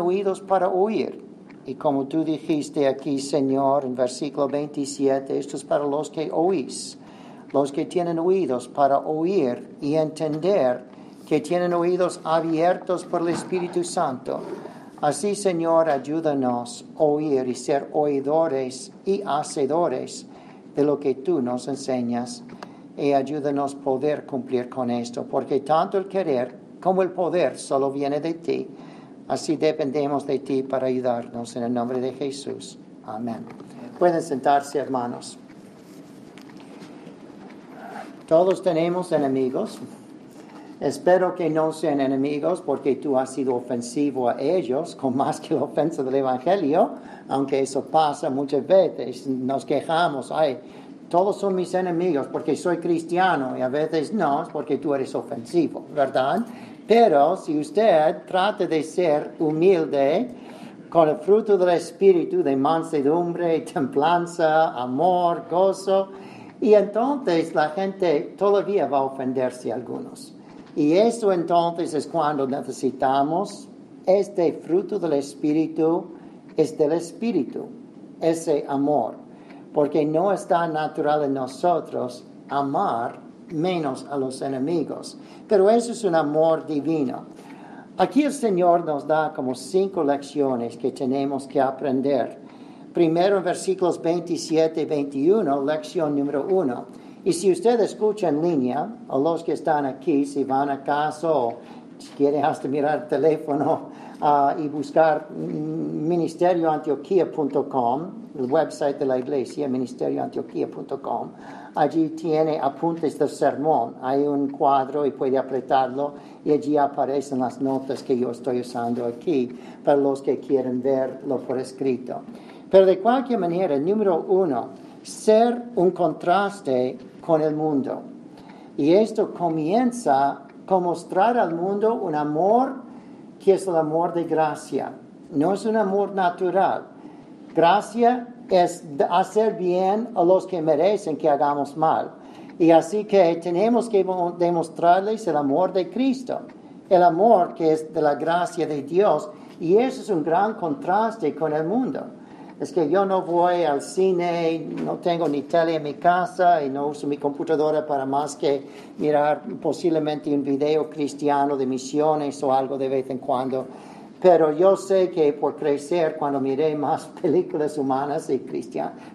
oídos para oír. Y como tú dijiste aquí, Señor, en versículo 27, esto es para los que oís, los que tienen oídos para oír y entender, que tienen oídos abiertos por el Espíritu Santo. Así, Señor, ayúdanos a oír y ser oidores y hacedores de lo que tú nos enseñas. Y ayúdanos poder cumplir con esto, porque tanto el querer como el poder solo viene de ti. Así dependemos de ti para ayudarnos en el nombre de Jesús. Amén. Pueden sentarse, hermanos. Todos tenemos enemigos. Espero que no sean enemigos porque tú has sido ofensivo a ellos con más que la ofensa del Evangelio, aunque eso pasa muchas veces. Nos quejamos, ay, todos son mis enemigos porque soy cristiano y a veces no, es porque tú eres ofensivo, ¿verdad? Pero si usted trata de ser humilde, con el fruto del Espíritu de mansedumbre, templanza, amor, gozo, y entonces la gente todavía va a ofenderse a algunos. Y eso entonces es cuando necesitamos este fruto del Espíritu, es del Espíritu, ese amor, porque no está natural en nosotros amar menos a los enemigos. Pero eso es un amor divino. Aquí el Señor nos da como cinco lecciones que tenemos que aprender. Primero en versículos 27 y 21, lección número uno. Y si usted escucha en línea, o los que están aquí, si van a casa o quieren hasta mirar el teléfono uh, y buscar ministerioantioquia.com, el website de la iglesia, ministerioantioquia.com, allí tiene apuntes del sermón. Hay un cuadro y puede apretarlo y allí aparecen las notas que yo estoy usando aquí para los que quieren verlo por escrito. Pero de cualquier manera, número uno, ser un contraste con el mundo. Y esto comienza con mostrar al mundo un amor que es el amor de gracia. No es un amor natural. Gracia es hacer bien a los que merecen que hagamos mal. Y así que tenemos que demostrarles el amor de Cristo, el amor que es de la gracia de Dios. Y eso es un gran contraste con el mundo. Es que yo no voy al cine, no tengo ni tele en mi casa y no uso mi computadora para más que mirar posiblemente un video cristiano de misiones o algo de vez en cuando. Pero yo sé que por crecer, cuando miré más películas humanas y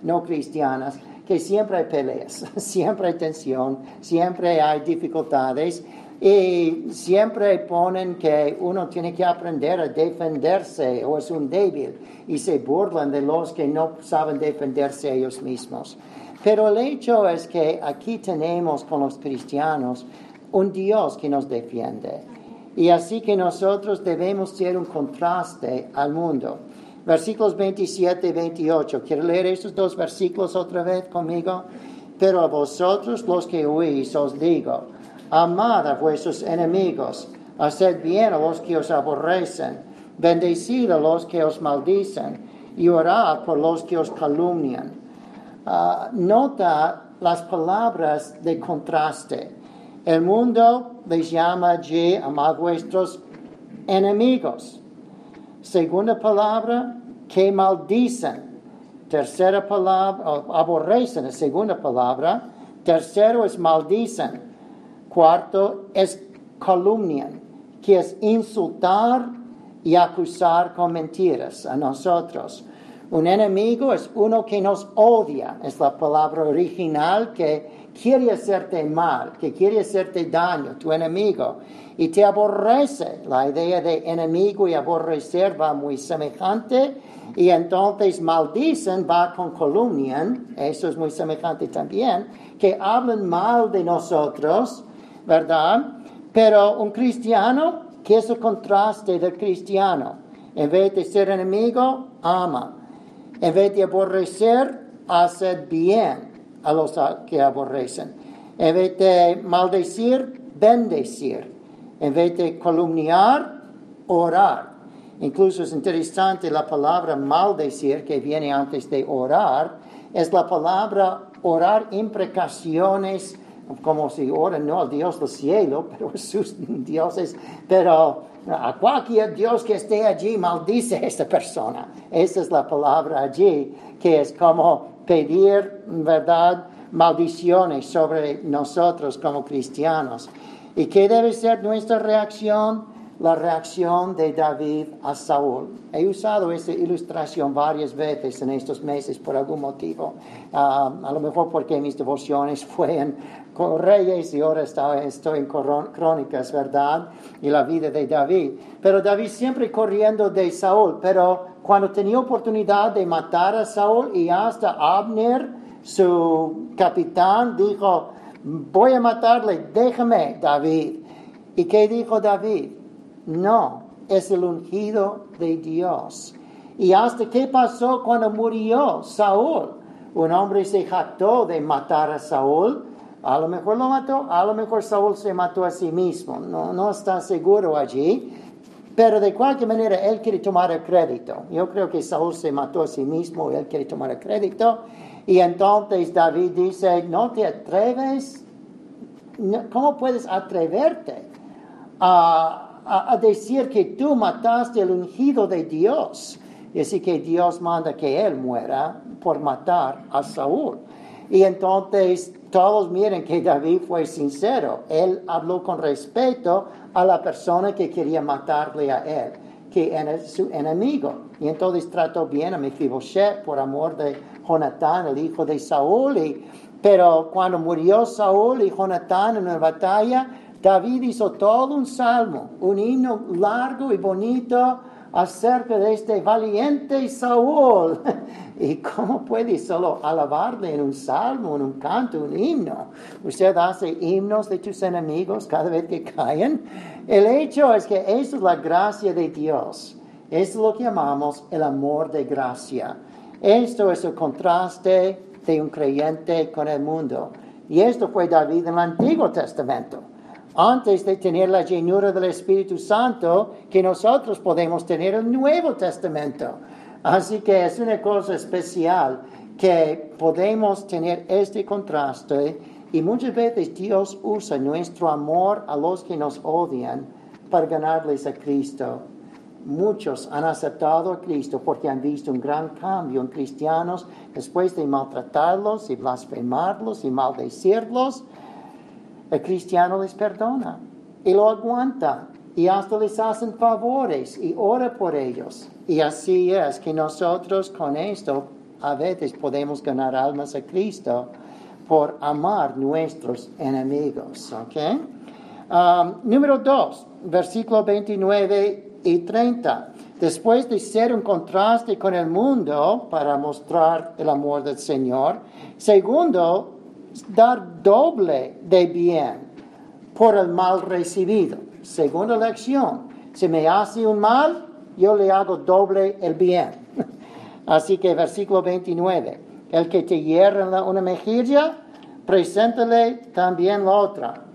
no cristianas, que siempre hay peleas, siempre hay tensión, siempre hay dificultades y siempre ponen que uno tiene que aprender a defenderse o es un débil y se burlan de los que no saben defenderse ellos mismos. Pero el hecho es que aquí tenemos con los cristianos un Dios que nos defiende. Y así que nosotros debemos ser un contraste al mundo. Versículos 27 y 28. ¿Quiere leer estos dos versículos otra vez conmigo? Pero a vosotros los que oís os digo, amad a vuestros enemigos, haced bien a los que os aborrecen, bendecid a los que os maldicen y orad por los que os calumnian. Ah, nota las palabras de contraste. El mundo les llama allí a vuestros enemigos. Segunda palabra, que maldicen. Tercera palabra, aborrecen, es segunda palabra. Tercero es maldicen. Cuarto es calumnian, que es insultar y acusar con mentiras a nosotros. Un enemigo es uno que nos odia, es la palabra original que quiere hacerte mal, que quiere hacerte daño, tu enemigo, y te aborrece. La idea de enemigo y aborrecer va muy semejante, y entonces maldicen va con calumnian, eso es muy semejante también, que hablan mal de nosotros, ¿verdad? Pero un cristiano, ¿qué es el contraste del cristiano? En vez de ser enemigo, ama. En vez de aborrecer, hace bien a los que aborrecen. En vez de maldecir, bendecir. En vez de calumniar, orar. Incluso es interesante la palabra maldecir que viene antes de orar. Es la palabra orar imprecaciones como si oran no al Dios del cielo, pero sus dioses, pero a cualquier Dios que esté allí, maldice a esta persona. Esa es la palabra allí, que es como pedir, ¿verdad?, maldiciones sobre nosotros como cristianos. ¿Y qué debe ser nuestra reacción? La reacción de David a Saúl. He usado esta ilustración varias veces en estos meses por algún motivo. Ah, a lo mejor porque mis devociones fueron con reyes y ahora estoy en crónicas, ¿verdad? Y la vida de David. Pero David siempre corriendo de Saúl. Pero cuando tenía oportunidad de matar a Saúl y hasta Abner, su capitán, dijo, voy a matarle, déjame, David. ¿Y qué dijo David? No, es el ungido de Dios. ¿Y hasta qué pasó cuando murió Saúl? Un hombre se jactó de matar a Saúl. A lo mejor lo mató, a lo mejor Saúl se mató a sí mismo. No, no está seguro allí. Pero de cualquier manera, él quiere tomar el crédito. Yo creo que Saúl se mató a sí mismo él quiere tomar el crédito. Y entonces David dice, no te atreves, ¿cómo puedes atreverte a a, decir que tú mataste el ungido de Dios. Y así que Dios manda que él muera por matar a Saúl. Y entonces todos miren que David fue sincero. Él habló con respeto a la persona que quería matarle a él, que era su enemigo. Y entonces trató bien a Mephibosheth por amor de Jonatán, el hijo de Saúl. pero cuando murió Saúl y Jonatán en una batalla, David hizo todo un salmo, un himno largo y bonito acerca de este valiente Saúl. ¿Y cómo puede solo alabarle en un salmo, en un canto, un himno? Usted hace himnos de tus enemigos cada vez que caen. El hecho es que eso es la gracia de Dios. Es lo que llamamos el amor de gracia. Esto es el contraste de un creyente con el mundo. Y esto fue David en el Antiguo Testamento antes de tener la llenura del Espíritu Santo que nosotros podemos tener el Nuevo Testamento. Así que es una cosa especial que podemos tener este contraste y muchas veces Dios usa nuestro amor a los que nos odian para ganarles a Cristo. Muchos han aceptado a Cristo porque han visto un gran cambio en cristianos después de maltratarlos y blasfemarlos y maldecirlos el cristiano les perdona y lo aguanta y hasta les hacen favores y ora por ellos. Y así es que nosotros con esto a veces podemos ganar almas a Cristo por amar nuestros enemigos. ¿okay? Um, número 2, versículo 29 y 30. Después de ser un contraste con el mundo para mostrar el amor del Señor. Segundo, dar doble de bien por el mal recibido. Segunda lección, si me hace un mal, yo le hago doble el bien. Así que versículo 29, el que te hierra una mejilla, preséntale también la otra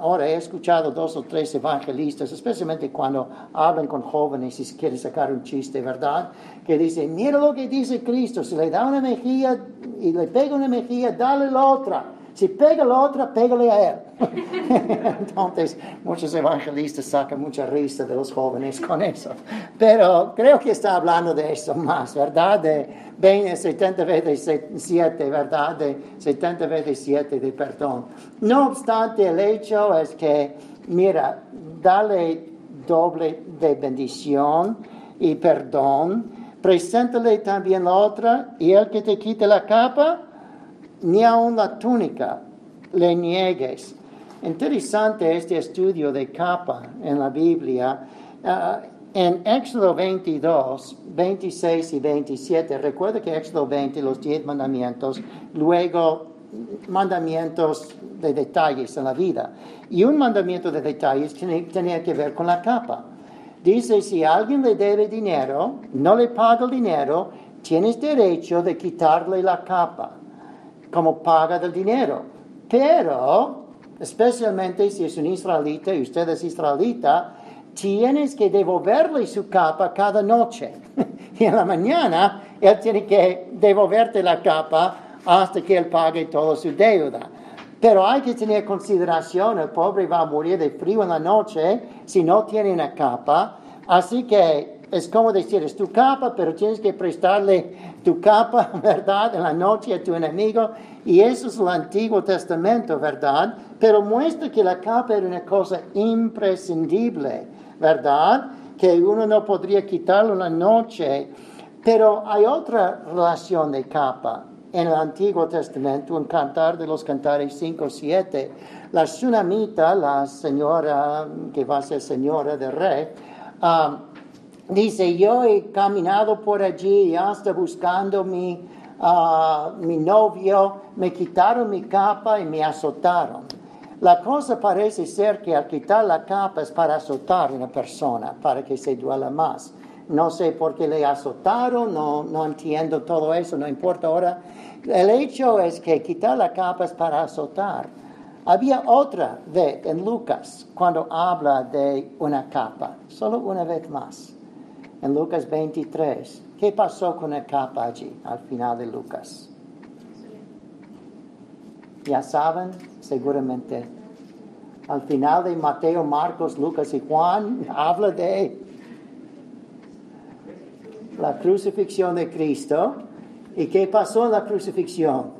ahora he escuchado dos o tres evangelistas, especialmente cuando hablan con jóvenes y quieren sacar un chiste, ¿verdad? Que dicen, mira lo que dice Cristo, si le da una mejilla y le pega una mejilla, dale la otra. Si pega la otra, pégale a él. Entonces, muchos evangelistas sacan mucha risa de los jóvenes con eso. Pero creo que está hablando de eso más, ¿verdad? De 20, 70 veces 7, ¿verdad? De 70 veces 7 de perdón. No obstante, el hecho es que, mira, dale doble de bendición y perdón. Preséntale también la otra y el que te quite la capa, ni aun la túnica le niegues. Interesante este estudio de capa en la Biblia. Ah, en Éxodo 22, 26 y 27, recuerda que Éxodo 20, los 10 mandamientos, luego mandamientos de detalles en la vida. Y un mandamiento de detalles tenía que ver con la capa. Dice, si alguien le debe dinero, no le paga el dinero, tienes derecho de quitarle la capa como paga del dinero. Pero, especialmente si es un israelita y usted es israelita, tienes que devolverle su capa cada noche. y en la mañana él tiene que devolverte la capa hasta que él pague toda su deuda. Pero hay que tener consideración, el pobre va a morir de frío en la noche si no tiene una capa. Así que es como decir, es tu capa, pero tienes que prestarle tu capa, ¿verdad? En la noche a tu enemigo. Y eso es el Antiguo Testamento, ¿verdad? Pero muestra que la capa era una cosa imprescindible, ¿verdad? Que uno no podría quitarlo en la noche. Pero hay otra relación de capa. En el Antiguo Testamento, en Cantar de los Cantares 5, 7, la tsunamita, la señora que va a ser señora del rey, um, Dice, yo he caminado por allí hasta buscando mi, ah, mi novio, me quitaron mi capa y me azotaron. La cosa parece ser que al quitar la capa es para azotar a una persona, para que se duela más. No sé por qué le azotaron, no, no entiendo todo eso, no importa ahora. El hecho es que quitar la capa es para azotar. Había otra vez en Lucas cuando habla de una capa, solo una vez más en Lucas 23. ¿Qué pasó con la capa allí al final de Lucas? Ya saben, seguramente. Al final de Mateo, Marcos, Lucas y Juan habla de la crucifixión de Cristo. ¿Y qué pasó en la crucifixión?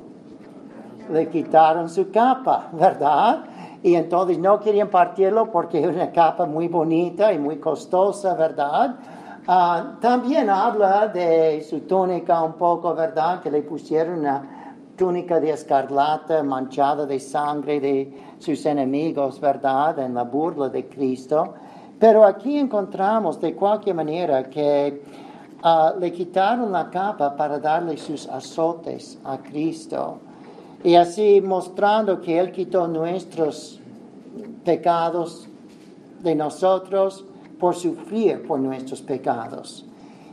Le quitaron su capa, ¿verdad? Y entonces no querían partirlo porque era una capa muy bonita y muy costosa, ¿verdad? Ah, también habla de su túnica un poco, ¿verdad? Que le pusieron una túnica de escarlata manchada de sangre de sus enemigos, ¿verdad? En la burla de Cristo. Pero aquí encontramos de cualquier manera que ah, le quitaron la capa para darle sus azotes a Cristo. Y así mostrando que Él quitó nuestros pecados de nosotros por sufrir por nuestros pecados.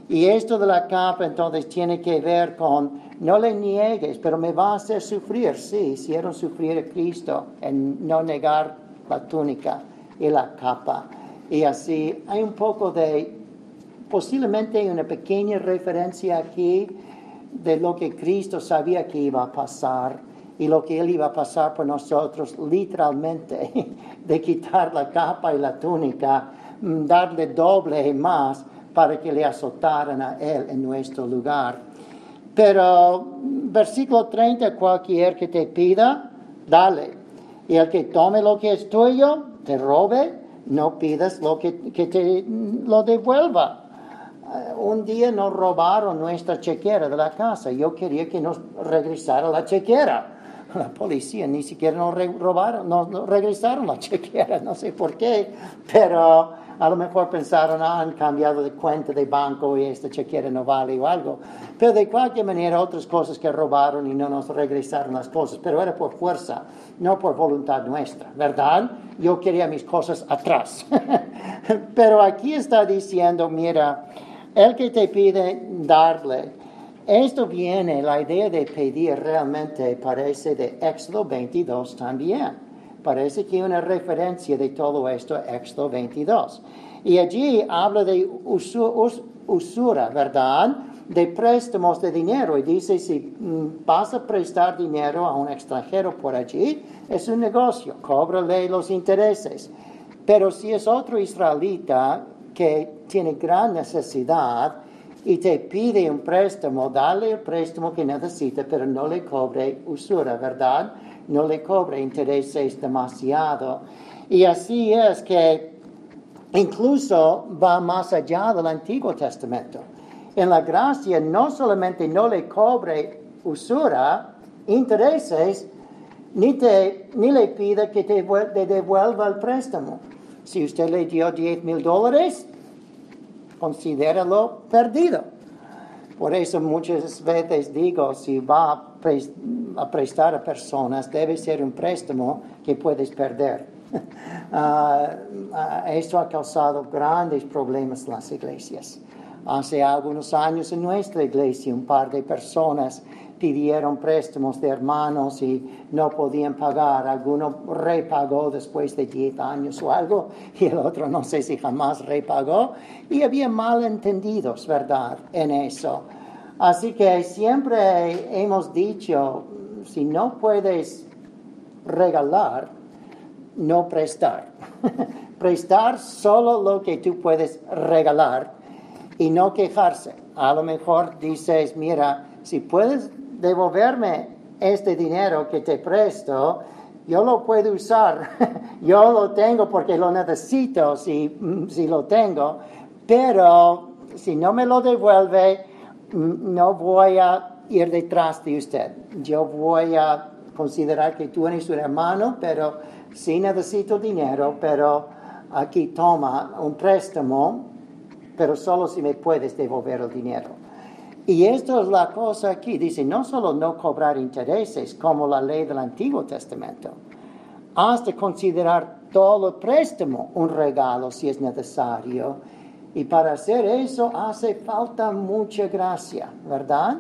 Y esto de la capa entonces tiene que ver con, no le niegues, pero me va a hacer sufrir. Sí, hicieron sufrir a Cristo en no negar la túnica y la capa. Y así hay un poco de, posiblemente una pequeña referencia aquí de lo que Cristo sabía que iba a pasar y lo que Él iba a pasar por nosotros, literalmente, de quitar la capa y la túnica darle doble y más para que le azotaran a él en nuestro lugar. Pero versículo 30, cualquier que te pida, dale. Y el que tome lo que es tuyo, te robe, no pidas lo que, que te lo devuelva. Eh, un día nos robaron nuestra chequera de la casa. Yo quería que nos regresara la chequera. La policía ni siquiera nos robaron, nos regresaron la chequera, no sé por qué, pero a lo mejor pensaron, ah, han cambiado de cuenta de banco y esta chequera no vale o algo. Pero de cualquier manera, otras cosas que robaron y no nos regresaron las cosas. Pero era por fuerza, no por voluntad nuestra, ¿verdad? Yo quería mis cosas atrás. Pero aquí está diciendo, mira, el que te pide darle. Esto viene, la idea de pedir realmente parece de Éxodo 22 también. Parece que hay una referencia de todo esto, Éxodo 22. Y allí habla de usura, ¿verdad? De préstamos de dinero. Y dice, si mm, vas a prestar dinero a un extranjero por allí, es un negocio, cóbrale los intereses. Pero si es otro israelita que tiene gran necesidad y te pide un préstamo, dale el préstamo que necesita, pero no le cobre usura, ¿verdad? No le cobre intereses demasiado. Y así es que incluso va más allá del Antiguo Testamento. En la gracia no solamente no le cobre usura, intereses, ni, te, ni le pide que te, devuelva el préstamo. Si usted le dio 10 mil dólares, considéralo perdido. Por eso muchas veces digo, si va a, prestar a personas, debe ser un préstamo que puedes perder. Ah, esto ha causado grandes problemas en las iglesias. Hace algunos años en nuestra iglesia un par de personas pidieron préstamos de hermanos y no podían pagar. Alguno repagó después de 10 años o algo y el otro no sé si jamás repagó. Y había malentendidos, ¿verdad?, en eso. Así que siempre hemos dicho, si no puedes regalar, no prestar. prestar solo lo que tú puedes regalar y no quejarse. A lo mejor dices, mira, si puedes devolverme este dinero que te presto, yo lo puedo usar, yo lo tengo porque lo necesito si, si lo tengo, pero si no me lo devuelve, no voy a ir detrás de usted. Yo voy a considerar que tú eres un hermano, pero sí necesito dinero, pero aquí toma un préstamo, pero solo si me puedes devolver el dinero. Y esto es la cosa aquí, dice, no solo no cobrar intereses como la ley del Antiguo Testamento, hasta considerar todo el préstamo un regalo si es necesario. Y para hacer eso hace falta mucha gracia, ¿verdad?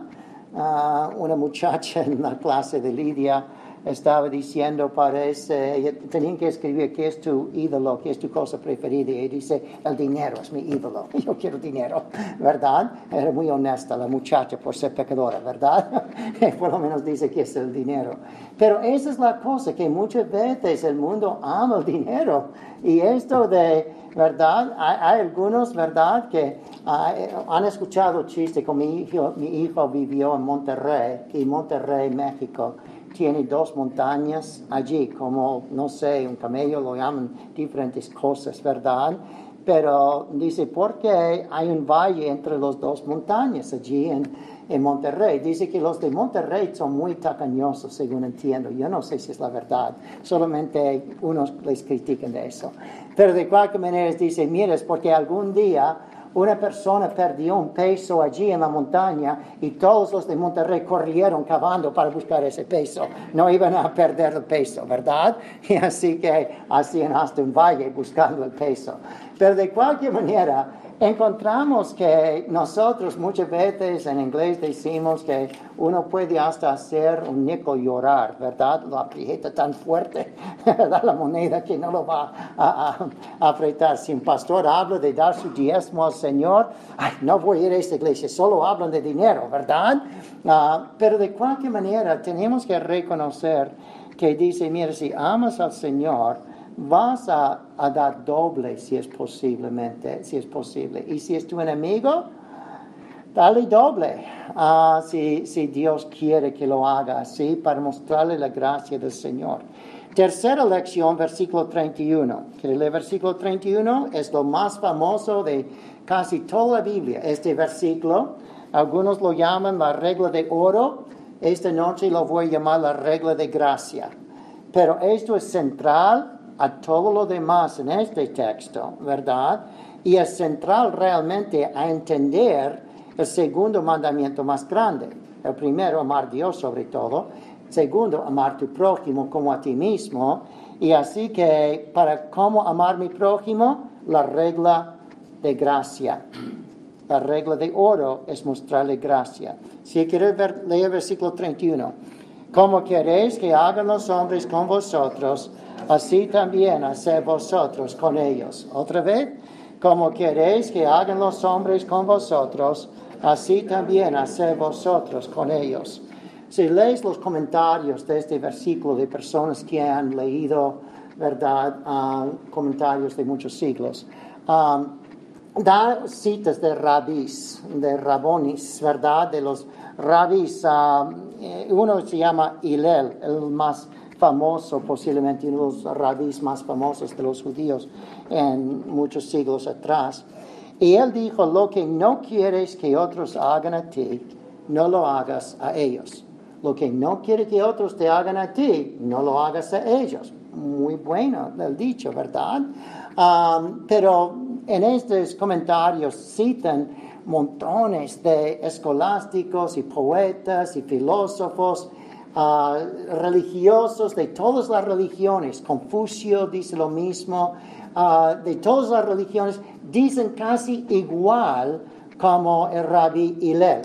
Ah, una muchacha en la clase de Lidia estaba diciendo, parece, tenían que escribir qué es tu ídolo, qué es tu cosa preferida, y dice, el dinero es mi ídolo, yo quiero dinero, ¿verdad? Era muy honesta la muchacha por ser pecadora, ¿verdad? por lo menos dice que es el dinero. Pero esa es la cosa, que muchas veces el mundo ama el dinero, y esto de, ¿verdad? Hay, algunos, ¿verdad?, que han escuchado chistes, como mi hijo, mi hijo vivió en Monterrey, y Monterrey, México, tiene dos montañas allí, como, no sé, un camello lo llaman diferentes cosas, ¿verdad? Pero dice, ¿por qué hay un valle entre las dos montañas allí en, en Monterrey? Dice que los de Monterrey son muy tacañosos, según entiendo. Yo no sé si es la verdad, solamente unos les critican de eso. Pero de cualquier manera dice, mira, es porque algún día una persona perdió un peso allí en la montaña y todos los de Monterrey corrieron cavando para buscar ese peso. No iban a perder el peso, ¿verdad? Y así que hacían hasta un valle buscando el peso. Pero de cualquier manera, encontramos que nosotros muchas veces en inglés decimos que uno puede hasta hacer un nico llorar, ¿verdad? Lo aprieta tan fuerte, ¿verdad? La moneda que no lo va a, apretar. Si un pastor habla de dar su diezmo al Señor, no voy a ir a esta iglesia, solo hablan de dinero, ¿verdad? Ah, pero de cualquier manera tenemos que reconocer que dice, mira, si amas al Señor, vas a, dar doble si es posiblemente, si es posible. Y si es tu enemigo, dale doble uh, si, si, Dios quiere que lo haga así para mostrarle la gracia del Señor. Tercera lección, versículo 31. El versículo 31 es lo más famoso de casi toda la Biblia. Este versículo, algunos lo llaman la regla de oro. Esta noche lo voy a llamar la regla de gracia. Pero esto es central a todo lo demás en este texto, ¿verdad? Y es central realmente a entender el segundo mandamiento más grande. El primero, amar a Dios sobre todo. Segundo, amar a tu prójimo como a ti mismo. Y así que para cómo amar a mi prójimo, la regla de gracia. La regla de oro es mostrarle gracia. Si quieres leer el versículo 31. Como queréis que hagan los hombres con vosotros, así también haced vosotros con ellos. Otra vez, como queréis que hagan los hombres con vosotros, así también haced vosotros con ellos. Si lees los comentarios de este versículo de personas que han leído, ¿verdad?, ah, comentarios de muchos siglos, um, da citas de rabis, de rabonis, ¿verdad?, de los rabis. Ah, eh, uno se llama Hillel, el más famoso, posiblemente uno de los rabis más famosos de los judíos en muchos siglos atrás. Y él dijo, lo que no quieres que otros hagan a ti, no lo hagas a ellos. Lo que no quieres que otros te hagan a ti, no lo hagas a ellos. Muy bueno el dicho, ¿verdad? Pero en estos comentarios citan montones de escolásticos y poetas y filósofos religiosos de todas las religiones. Confucio dice lo mismo. de todas las religiones dicen casi igual como el rabbi Hillel.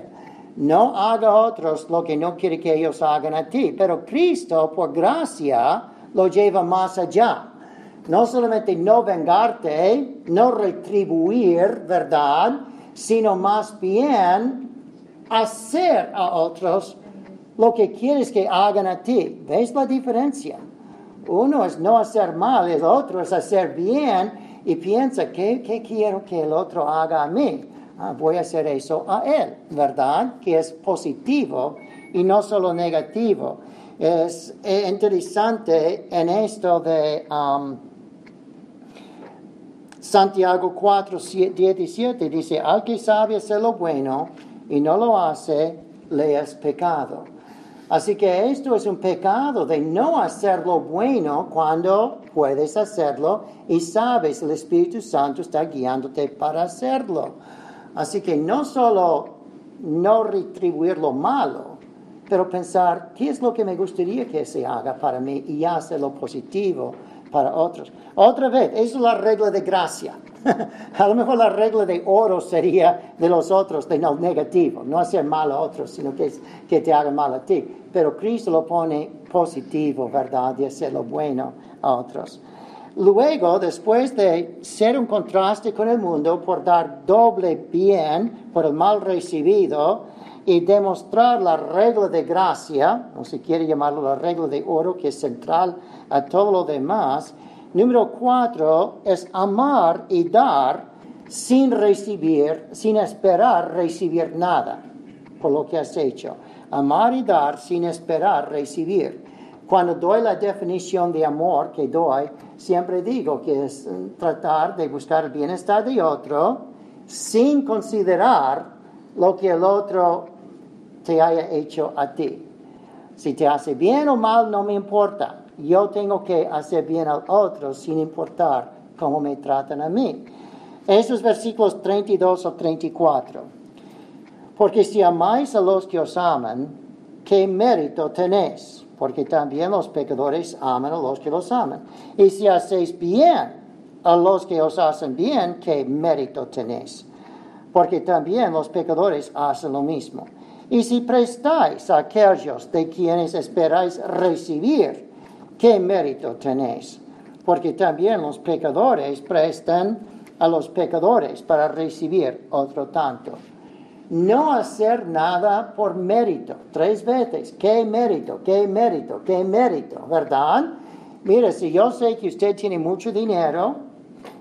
No haga a otros lo que no quiere que ellos hagan a ti. Pero Cristo, por gracia, lo lleva más allá. No solamente no vengarte, no retribuir, ¿verdad? Sino más bien hacer a otros lo que quieres que hagan a ti. ¿Ves la diferencia? Uno es no hacer mal, el otro es hacer bien y piensa, ¿qué, qué quiero que el otro haga a mí? Ah, voy a hacer eso a él, ¿verdad? Que es positivo y no solo negativo. Es interesante en esto de Santiago 4, 17, dice, al que sabe hacer lo bueno y no lo hace, le es pecado. Así que esto es un pecado de no hacer lo bueno cuando puedes hacerlo y sabes el Espíritu Santo está guiándote para hacerlo. Así que no solo no retribuir lo malo, pero pensar qué es lo que me gustaría que se haga para mí y hacer lo positivo para otros. Otra vez, eso es la regla de gracia. a lo mejor la regla de oro sería de los otros, de no negativo, no hacer mal a otros, sino que, que te hagan mal a ti. Pero Cristo lo pone positivo, ¿verdad? De hacer lo bueno a otros. Luego, después de ser un contraste con el mundo por dar doble bien por el mal recibido y demostrar la regla de gracia, o si quiere llamarlo la regla de oro, que es central a todo lo demás, Número cuatro es amar y dar sin recibir, sin esperar recibir nada por lo que has hecho. Amar y dar sin esperar recibir. Cuando doy la definición de amor que doy, siempre digo que es tratar de buscar el bienestar de otro sin considerar lo que el otro te haya hecho a ti. Si te hace bien o mal, no me importa yo tengo que hacer bien al otro sin importar cómo me tratan a mí. Esos versículos 32 o 34. Porque si amáis a los que os aman, ¿qué mérito tenéis? Porque también los pecadores aman a los que los aman. Y si hacéis bien a los que os hacen bien, ¿qué mérito tenéis? Porque también los pecadores hacen lo mismo. Y si prestáis a aquellos de quienes esperáis recibir, ¿qué mérito tenéis? Porque también los pecadores prestan a los pecadores para recibir otro tanto. No hacer nada por mérito. Tres veces. ¿Qué mérito? ¿Qué mérito? ¿Qué mérito? ¿Verdad? Mire, si yo sé que usted tiene mucho dinero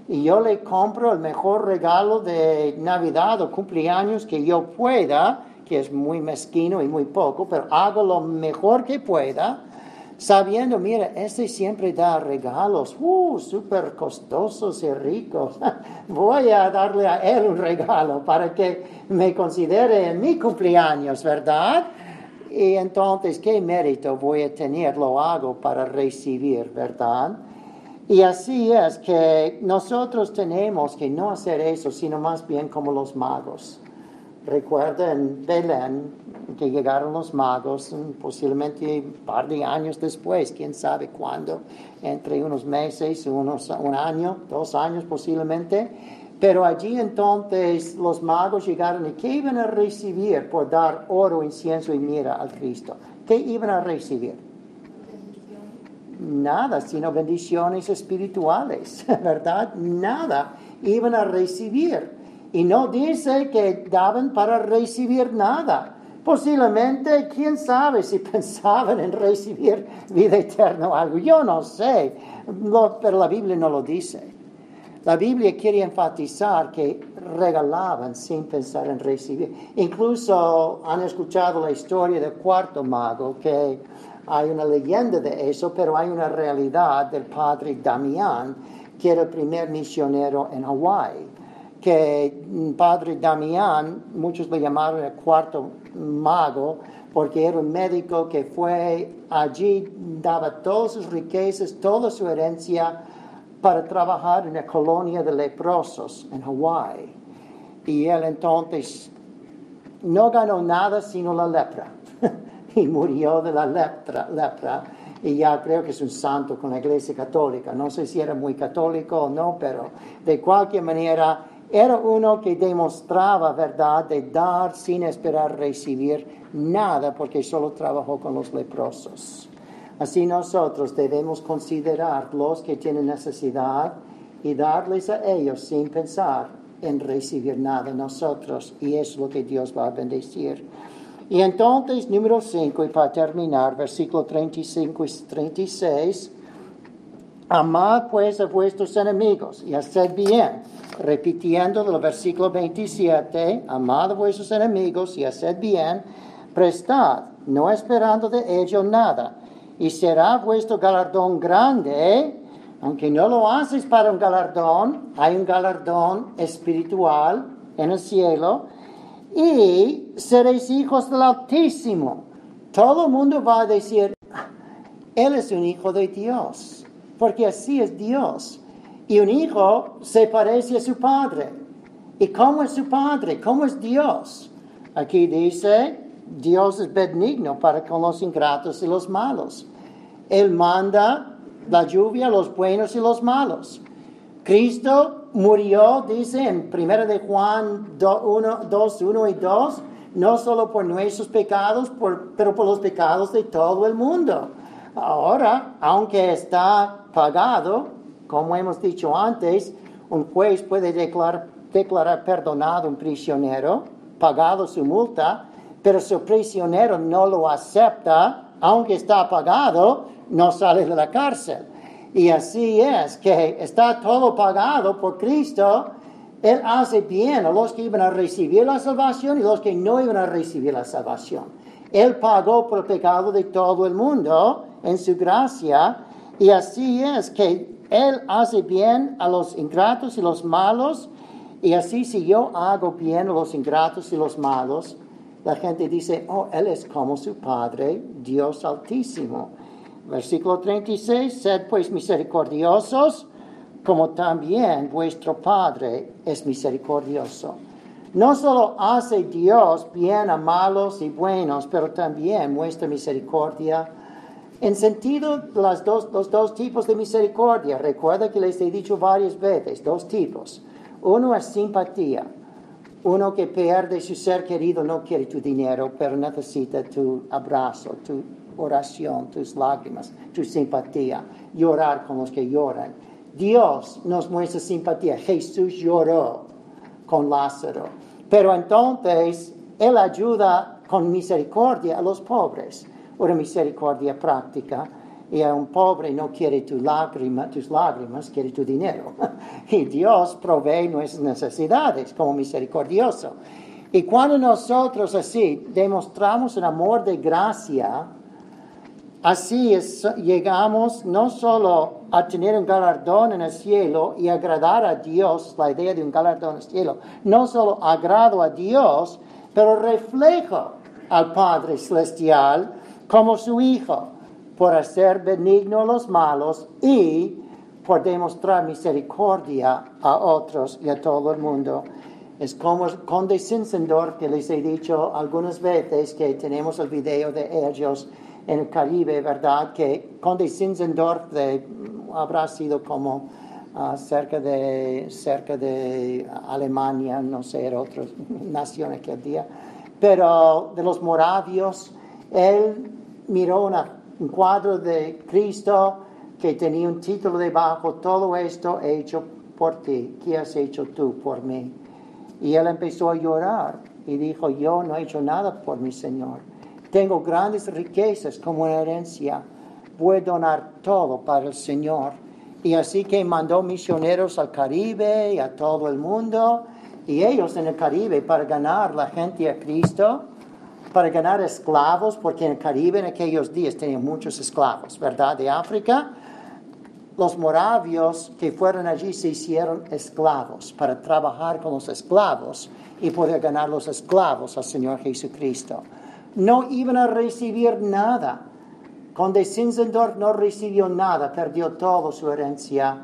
y yo le compro el mejor regalo de Navidad o cumpleaños que yo pueda, que es muy mezquino y muy poco, pero hago lo mejor que pueda, sabiendo, mira, este siempre da regalos, uh, súper costosos y ricos. Voy a darle a él un regalo para que me considere en mi cumpleaños, ¿verdad? Y entonces, ¿qué mérito voy a tener? Lo hago para recibir, ¿verdad? Y así es que nosotros tenemos que no hacer eso, sino más bien como los magos. Recuerda en Belén que llegaron los magos, posiblemente un par de años después, quién sabe cuándo, entre unos meses, unos, un año, dos años posiblemente. Pero allí entonces los magos llegaron y ¿qué iban a recibir por dar oro, incienso y mira al Cristo? ¿Qué iban a recibir? Nada, sino bendiciones espirituales, ¿verdad? Nada iban a recibir. Y no dice que daban para recibir nada. Posiblemente, quién sabe si pensaban en recibir vida eterna o algo. Yo no sé, pero la Biblia no lo dice. La Biblia quiere enfatizar que regalaban sin pensar en recibir. Incluso han escuchado la historia del cuarto mago, que hay una leyenda de eso, pero hay una realidad del padre Damián, que era el primer misionero en Hawái que padre Damián, muchos le llamaron el cuarto mago, porque era un médico que fue allí, daba todas sus riquezas, toda su herencia para trabajar en la colonia de leprosos en Hawái. Y él entonces no ganó nada sino la lepra. y murió de la lepra, lepra. Y ya creo que es un santo con la iglesia católica. No sé si era muy católico o no, pero de cualquier manera era uno que demostraba, ¿verdad?, de dar sin esperar recibir nada porque solo trabajó con los leprosos. Así nosotros debemos considerar los que tienen necesidad y darles a ellos sin pensar en recibir nada nosotros. Y es lo que Dios va a bendecir. Y entonces, número 5, y para terminar, versículo 35 y 36, Amad pues a vuestros enemigos y haced bien. Repitiendo el versículo 27, amad a vuestros enemigos y haced bien. Prestad, no esperando de ello nada. Y será vuestro galardón grande, aunque no lo haces para un galardón, hay un galardón espiritual en el cielo. Y seréis hijos del Altísimo. Todo el mundo va a decir, Él es un hijo de Dios porque así es Dios. Y un hijo se parece a su padre. ¿Y cómo es su padre? ¿Cómo es Dios? Aquí dice, Dios es benigno para con los ingratos y los malos. Él manda la lluvia a los buenos y los malos. Cristo murió, dice en 1 de Juan 2, 1 y 2, no solo por nuestros pecados, pero por los pecados de todo el mundo. Ahora, aunque está pagado, como hemos dicho antes, un juez puede declarar, perdonado un prisionero, pagado su multa, pero el prisionero no lo acepta, aunque está pagado, no sale de la cárcel. Y así es que está todo pagado por Cristo. Él hace bien a los que iban a recibir la salvación y los que no iban a recibir la salvación. Él pagó por el pecado de todo el mundo en su gracia. Y así es que Él hace bien a los ingratos y los malos. Y así si yo hago bien a los ingratos y los malos, la gente dice, oh, Él es como su Padre, Dios Altísimo. Versículo 36, sed pues misericordiosos, como también vuestro Padre es misericordioso. No solo hace Dios bien a malos y buenos, pero también muestra misericordia en sentido, las dos, los dos tipos de misericordia, recuerda que les he dicho varias veces, dos tipos. Uno es simpatía. Uno que pierde su ser querido no quiere tu dinero, pero necesita tu abrazo, tu oración, tus lágrimas, tu simpatía. Llorar con los que lloran. Dios nos muestra simpatía. Jesús lloró con Lázaro. Pero entonces Él ayuda con misericordia a los pobres una misericordia práctica. Y a un pobre no quiere tu lágrima, tus lágrimas, quiere tu dinero. y Dios provee nuestras necesidades como misericordioso. Y cuando nosotros así demostramos un amor de gracia, así llegamos no solo a tener un galardón en el cielo y agradar a Dios, la idea de un galardón en el cielo, no solo agrado a Dios, pero reflejo al Padre Celestial como su Hijo, por hacer benigno a los malos y por demostrar misericordia a otros y a todo el mundo. Es como Conde Zinzendorf, que les he dicho algunas veces que tenemos el video de ellos en el Caribe, ¿verdad? Que Conde Zinzendorf de, habrá sido como uh, cerca, de, cerca de Alemania, no sé, era otra nación aquel día, pero de los moravios, él miró un cuadro de Cristo que tenía un título debajo, todo esto hecho por ti, ¿qué has hecho tú por mí? Y él empezó a llorar y dijo, yo no he hecho nada por mi Señor. Tengo grandes riquezas como una herencia, voy a donar todo para el Señor. Y así que mandó misioneros al Caribe y a todo el mundo, y ellos en el Caribe para ganar la gente a Cristo, para ganar esclavos, porque en el Caribe en aquellos días tenían muchos esclavos, ¿verdad? De África. Los moravios que fueron allí se hicieron esclavos para trabajar con los esclavos y poder ganar los esclavos al Señor Jesucristo. No iban a recibir nada. Conde Zinzendorf no recibió nada, perdió toda su herencia.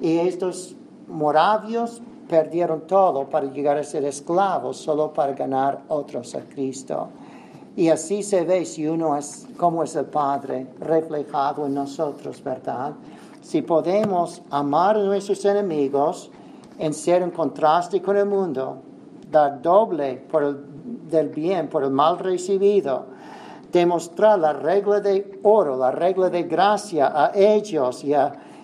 Y estos moravios perdieron todo para llegar a ser esclavos, solo para ganar otros a Cristo. Y así se ve si uno es como es el Padre reflejado en nosotros, ¿verdad? Si podemos amar a nuestros enemigos en ser un contraste con el mundo, dar doble por el, del bien por el mal recibido, demostrar la regla de oro, la regla de gracia a ellos y,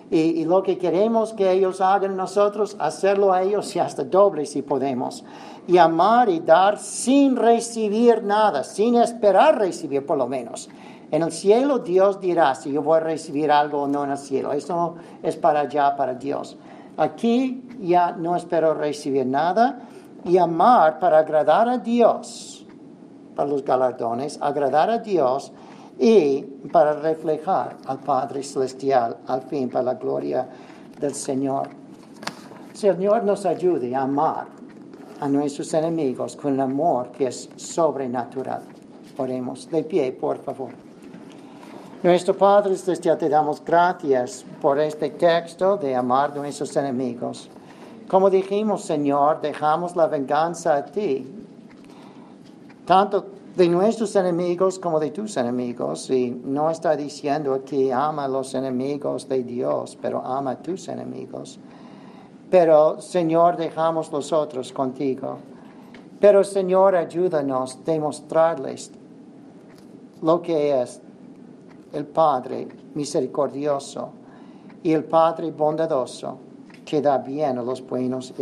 y lo que queremos que ellos hagan nosotros, hacerlo a ellos y hasta doble si podemos y amar y dar sin recibir nada, sin esperar recibir por lo menos. En el cielo Dios dirá si yo voy a recibir algo o no en el cielo. Eso es para allá, para Dios. Aquí ya no espero recibir nada y amar para agradar a Dios, para los galardones, agradar a Dios y para reflejar al Padre Celestial, al fin, para la gloria del Señor. Señor nos ayude a amar a nuestros enemigos con el amor que es sobrenatural. Oremos de pie, por favor. Nuestro Padre Celestial, te damos gracias por este texto de amar a nuestros enemigos. Como dijimos, Señor, dejamos la venganza a ti, tanto de nuestros enemigos como de tus enemigos. Y no está diciendo aquí ama a los enemigos de Dios, pero ama a tus enemigos. Pero, Señor, dejamos los otros contigo. Pero, Señor, ayúdanos a demostrarles lo que es el Padre misericordioso y el Padre bondadoso que da bien a los buenos